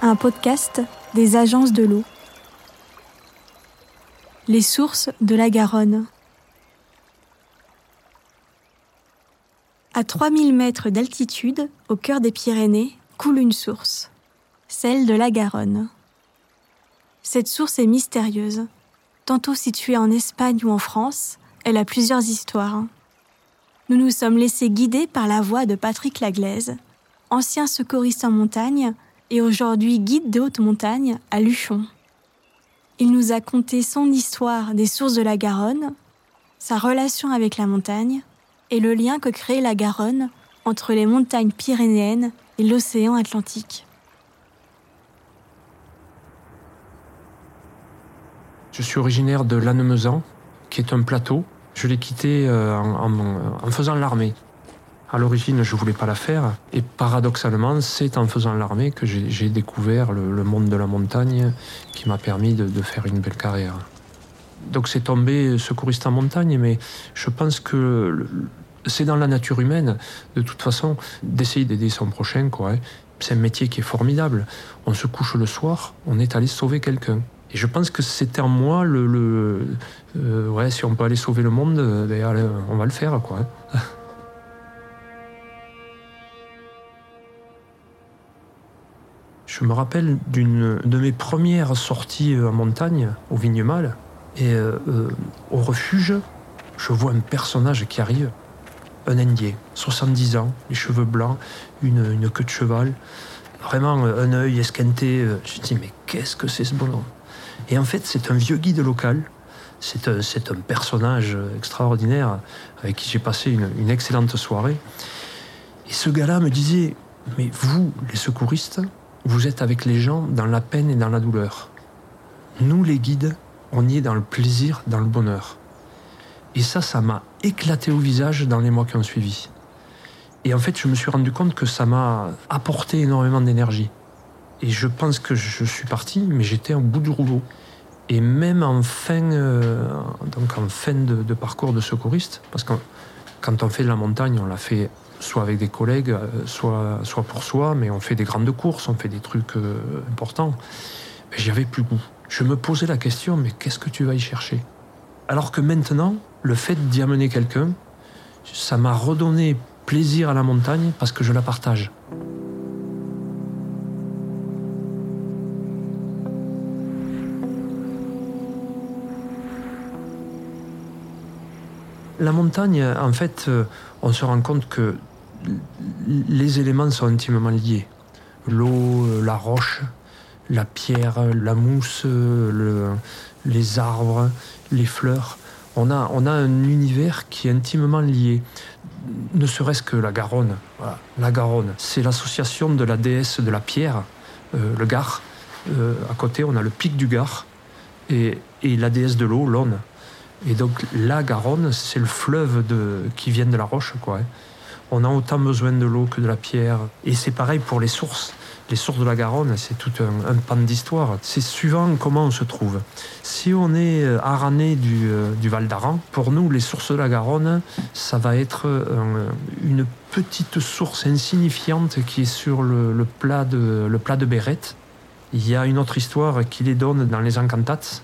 Un podcast des agences de l'eau. Les sources de la Garonne. À 3000 mètres d'altitude, au cœur des Pyrénées, coule une source, celle de la Garonne. Cette source est mystérieuse. Tantôt située en Espagne ou en France, elle a plusieurs histoires. Nous nous sommes laissés guider par la voix de Patrick Laglaise, ancien secouriste en montagne et aujourd'hui guide de haute montagne à Luchon. Il nous a conté son histoire des sources de la Garonne, sa relation avec la montagne et le lien que crée la Garonne entre les montagnes pyrénéennes et l'océan Atlantique. Je suis originaire de Lannemezan, qui est un plateau. Je l'ai quitté euh, en, faisant l'armée. À l'origine, je voulais pas la faire. Et paradoxalement, c'est en faisant l'armée que j'ai découvert le, monde de la montagne qui m'a permis de, faire une belle carrière. Donc c'est tombé secouriste en montagne, mais je pense que c'est dans la nature humaine, de toute façon, d'essayer d'aider son prochain. Quoi, hein. C'est un métier qui est formidable. On se couche le soir, on est allé sauver quelqu'un. Et je pense que c'était en moi le, euh, ouais, si on peut aller sauver le monde, euh, ben, on va le faire, quoi. Je me rappelle d'une de mes premières sorties en montagne, au Vignemal, et euh, au refuge, je vois un personnage qui arrive un Indien, 70 ans, les cheveux blancs, une, queue de cheval, vraiment euh, un œil esquinté. Euh, je me dis, mais qu'est-ce que c'est ce bonhomme? Et en fait, c'est un vieux guide local. C'est un, personnage extraordinaire avec qui j'ai passé une, excellente soirée. Et ce gars-là me disait, mais vous, les secouristes, vous êtes avec les gens dans la peine et dans la douleur. Nous, les guides, on y est dans le plaisir, dans le bonheur. Et ça, ça m'a éclaté au visage dans les mois qui ont suivi. Et en fait, je me suis rendu compte que ça m'a apporté énormément d'énergie. Et je pense que je suis parti, mais j'étais au bout du rouleau. Et même en fin, euh, donc en fin de, parcours de secouriste, parce que quand on fait de la montagne, on la fait soit avec des collègues, euh, soit, soit pour soi, mais on fait des grandes courses, on fait des trucs euh, importants. J'y avais plus goût. Je me posais la question, mais qu'est-ce que tu vas y chercher? Alors que maintenant, le fait d'y amener quelqu'un, ça m'a redonné plaisir à la montagne parce que je la partage. La montagne, en fait, euh, on se rend compte que les éléments sont intimement liés. L'eau, euh, la roche, la pierre, la mousse, euh, les arbres, les fleurs on a, un univers qui est intimement lié. Ne serait-ce que la Garonne. La Garonne, c'est l'association de la déesse de la pierre, le Gard. À côté, on a le pic du Gard et, la déesse de l'eau, l'Aune. Et donc la Garonne, c'est le fleuve qui vient de la roche. Hein. On a autant besoin de l'eau que de la pierre. Et c'est pareil pour les sources les sources de la Garonne, c'est tout un, pan d'histoire. C'est suivant comment on se trouve. Si on est euh, du, euh, du Val d'Aran, pour nous, les sources de la Garonne, ça va être euh, une petite source insignifiante qui est sur le, plat, de, le Bérette. Il y a une autre histoire qui les donne dans les Encantats,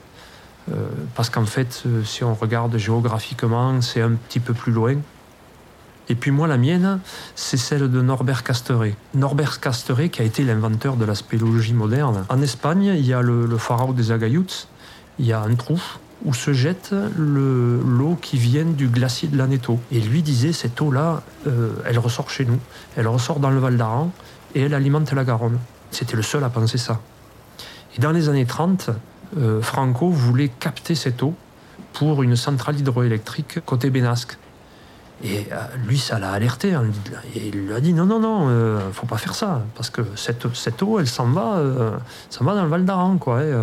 parce qu'en fait, si on regarde géographiquement, c'est un petit peu plus loin. Et puis moi, la mienne, c'est celle de Norbert Casteret. Norbert Casteret, qui a été l'inventeur de la spéléologie moderne. En Espagne, il y a le, le des Agayuts, il y a un trou où se jette l'eau qui vient du glacier de l'Aneto. Et lui disait, cette eau-là, euh, elle ressort chez nous, elle ressort dans le Val d'Aran et elle alimente la Garonne. C'était le seul à penser ça. Et dans les années 30, euh, Franco voulait capter cette eau pour une centrale hydroélectrique côté Bénasque. Et euh, lui, ça l'a alerté. Hein. Et il lui a dit non, non, non, euh, faut pas faire ça. Parce que cette, cette eau, elle s'en va, euh, va dans le Val d'Aran. Quoi, et,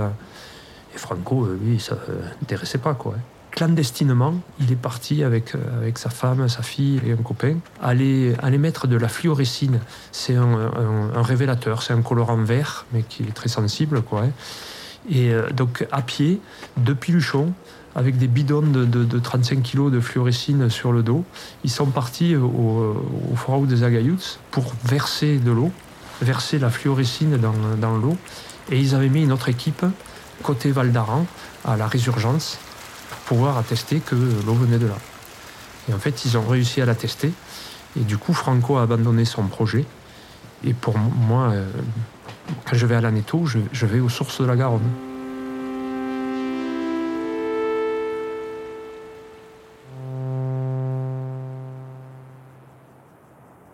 Franco, lui, ça n'intéressait pas. Quoi, Clandestinement, il est parti avec, avec sa femme, sa fille et un copain, aller, aller mettre de la fluorescine. C'est un, révélateur, c'est un colorant vert, mais qui est très sensible. Quoi, et donc, à pied, depuis Luchon, avec des bidons de, 35 kg de fluorescine sur le dos. Ils sont partis au, au des Agayuts pour verser de l'eau versé la fluorescine dans, dans l'eau et ils avaient mis une autre équipe côté Val d'Aran à la résurgence pour pouvoir attester que l'eau venait de là. Et en fait, ils ont réussi à l'attester. Et du coup, Franco a abandonné son projet. Et pour moi, euh, quand je vais à l'Aneto, je, je vais aux sources de la Garonne.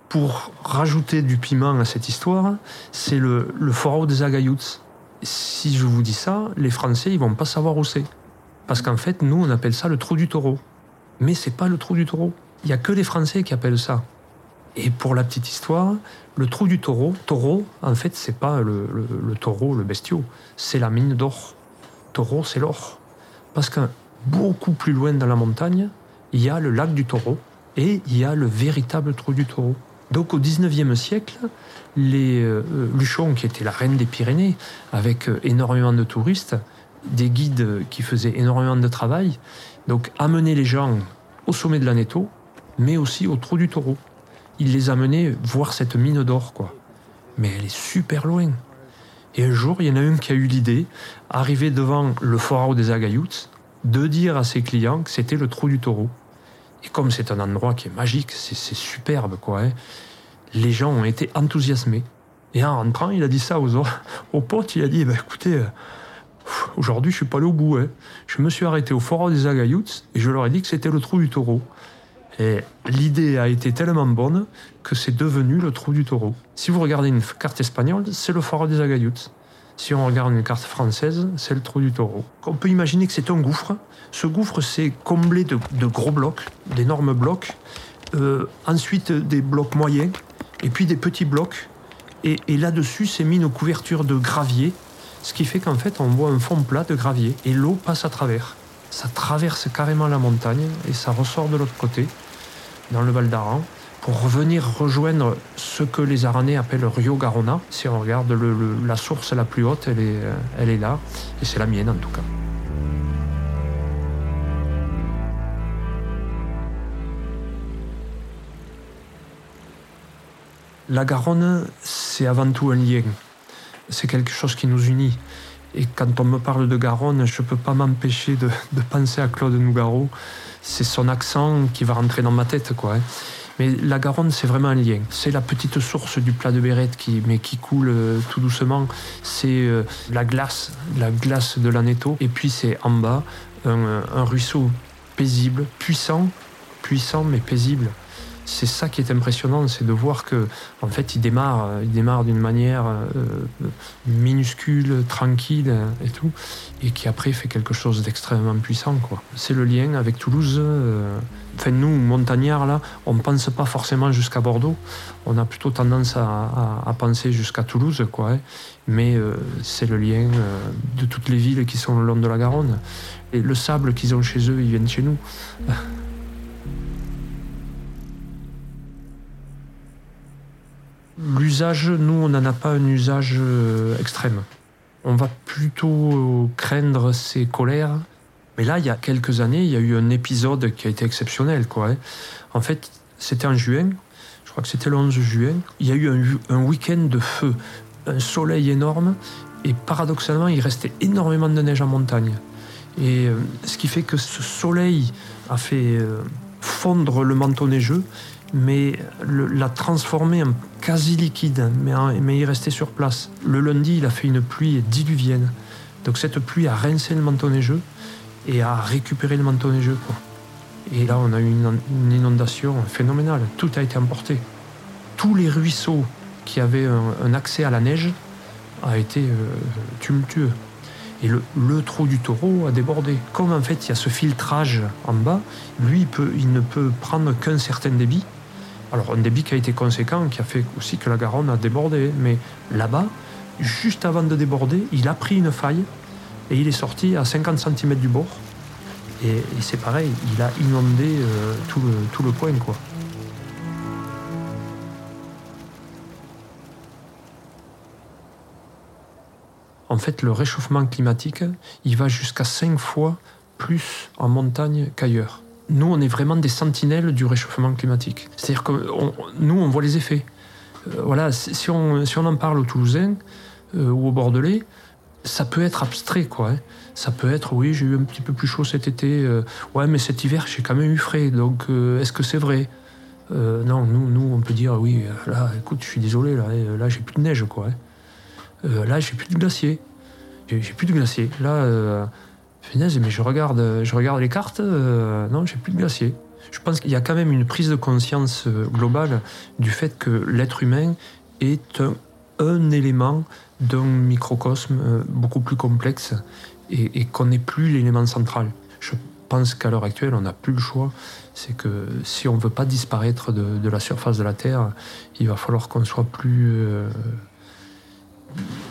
pour rajouter du piment à cette histoire, c'est le, le des Agayouts. Si je vous dis ça, les Français, ils vont pas savoir où c'est. Parce qu'en fait, nous, on appelle ça le trou du taureau. Mais c'est pas le trou du taureau. Il y a que les Français qui appellent ça. Et pour la petite histoire, le trou du taureau, taureau, en fait, c'est pas le, taureau, le bestiau, c'est la mine d'or. Taureau, c'est l'or. Parce que beaucoup plus loin dans la montagne, il y a le lac du taureau et il y a le véritable trou du taureau. Donc au XIXe siècle, les euh, Luchon, qui était la reine des Pyrénées, avec euh, énormément de touristes, des guides qui faisaient énormément de travail, donc amenaient les gens au sommet de l'Aneto, mais aussi au trou du taureau. Ils les amenaient voir cette mine d'or, quoi. Mais elle est super loin. Et un jour, il y en a un qui a eu l'idée, arrivé devant le Forao des Agayouts, de dire à ses clients que c'était le trou du taureau. Et comme c'est un endroit qui est magique, c'est superbe, quoi. Hein, les gens ont été enthousiasmés. Et en rentrant, il a dit ça aux, aux potes. Il a dit, bah, écoutez, euh, aujourd'hui, je suis pas allé au bout. Hein. Je me suis arrêté au Fort des Agayouts et je leur ai dit que c'était le trou du taureau. Et l'idée a été tellement bonne que c'est devenu le trou du taureau. Si vous regardez une carte espagnole, c'est le Fort des Agayouts. Si on regarde une carte française, c'est le trou du taureau. On peut imaginer que c'est un gouffre. Ce gouffre, c'est comblé de, gros blocs, d'énormes blocs. Euh, ensuite, des blocs moyens, et puis des petits blocs. Et, là-dessus, c'est mis une couverture de gravier, ce qui fait qu'en fait, on voit un fond plat de gravier, et l'eau passe à travers. Ça traverse carrément la montagne, et ça ressort de l'autre côté, dans le Val d'Aran pour revenir rejoindre ce que les Aranais appellent Rio Garona. Si on regarde la source la plus haute, elle est, elle est là, et c'est la mienne en tout cas. La Garonne, c'est avant tout un lien. C'est quelque chose qui nous unit. Et quand on me parle de Garonne, je ne peux pas m'empêcher de, penser à Claude Nougaro. C'est son accent qui va rentrer dans ma tête, quoi. Hein. Mais la Garonne, c'est vraiment un lien. C'est la petite source du plat de Bérette qui, mais qui coule euh, tout doucement. C'est euh, la glace, la glace de l'Aneto. Et puis c'est en bas un, un ruisseau paisible, puissant, puissant mais paisible c'est ça qui est impressionnant, c'est de voir que en fait il démarre, il démarre d'une manière euh, minuscule, tranquille et tout, et qui après fait quelque chose d'extrêmement puissant. C'est le lien avec Toulouse. Euh, enfin nous, montagnards là, on ne pense pas forcément jusqu'à Bordeaux. On a plutôt tendance à, penser jusqu'à Toulouse. Hein. Mais euh, c'est le lien de toutes les villes qui sont le long de la Garonne. Et le sable qu'ils ont chez eux, ils viennent chez nous. L'usage, nous, on n'en a pas un usage euh, extrême. On va plutôt craindre ses colères. Mais là, il y a quelques années, il y a eu un épisode qui a été exceptionnel. Hein. En fait, c'était en juin, je crois que c'était le 11 juin, il y a eu un, week-end de feu, un soleil énorme, et paradoxalement, il restait énormément de neige en montagne. Et euh, ce qui fait que ce soleil a fait euh, fondre le manteau neigeux, mais l'a transformé en quasi liquide, mais, mais il restait sur place. Le lundi, il a fait une pluie diluvienne. Donc cette pluie a rincé le manteau neigeux et a récupéré le manteau neigeux. Et là, on a eu une, inondation phénoménale. Tout a été emporté. Tous les ruisseaux qui avaient un, accès à la neige a été euh, tumultueux. Et le, trou du taureau a débordé. Comme en fait il y a ce filtrage en bas, lui il ne peut prendre qu'un certain débit. Alors un débit qui a été conséquent, qui a fait aussi que la Garonne a débordé. Mais là-bas, juste avant de déborder, il a pris une faille et il est sorti à 50 cm du bord. Et, c'est pareil, il a inondé euh, tout, le, tout coin. Quoi. En fait, le réchauffement climatique, il va jusqu'à 5 fois plus en montagne qu'ailleurs nous, on est vraiment des sentinelles du réchauffement climatique. C'est-à-dire que nous, on voit les effets. voilà, si on, si on en parle aux Toulousains ou aux Bordelais, ça peut être abstrait, quoi. Hein. Ça peut être, oui, j'ai eu un petit peu plus chaud cet été. ouais, mais cet hiver, j'ai quand même eu frais. Donc, est-ce que c'est vrai? Non, nous, nous, on peut dire, oui, là, écoute, je suis désolé, là, là j'ai plus de neige, quoi. Hein. là, j'ai plus de glacier. J'ai plus de glacier. Là, mais je regarde, je regarde les cartes, euh, non, j'ai plus de glacier. Je pense qu'il y a quand même une prise de conscience euh, globale du fait que l'être humain est un, élément d'un microcosme euh, beaucoup plus complexe et, qu'on n'est plus l'élément central. Je pense qu'à l'heure actuelle, on n'a plus le choix. C'est que si on ne veut pas disparaître de, la surface de la Terre, il va falloir qu'on soit plus,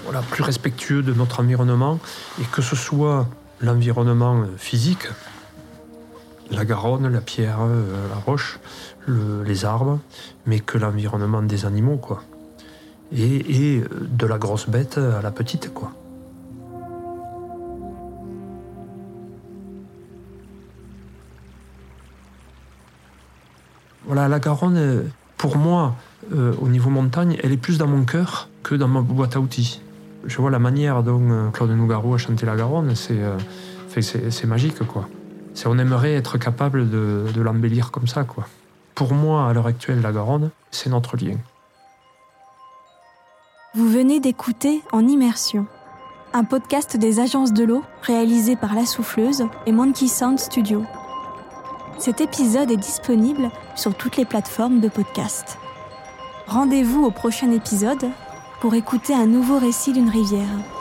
voilà, plus respectueux de notre environnement et que ce soit l'environnement physique, la Garonne, la pierre, euh, la roche, les arbres, mais que l'environnement des animaux, quoi. Et, de la grosse bête à la petite, quoi. Voilà, la Garonne, pour moi, euh, au niveau montagne, elle est plus dans mon cœur que dans ma boîte à outils je vois la manière dont euh, Claude Nougaro a chanté la Garonne, c'est euh, magique quoi. On aimerait être capable de, de l'embellir comme ça quoi. Pour moi, à l'heure actuelle, la Garonne, c'est notre lien. Vous venez d'écouter En Immersion, un podcast des agences de l'eau réalisé par La Souffleuse et Monkey Sound Studio. Cet épisode est disponible sur toutes les plateformes de podcast. Rendez-vous au prochain épisode pour écouter un nouveau récit d'une rivière.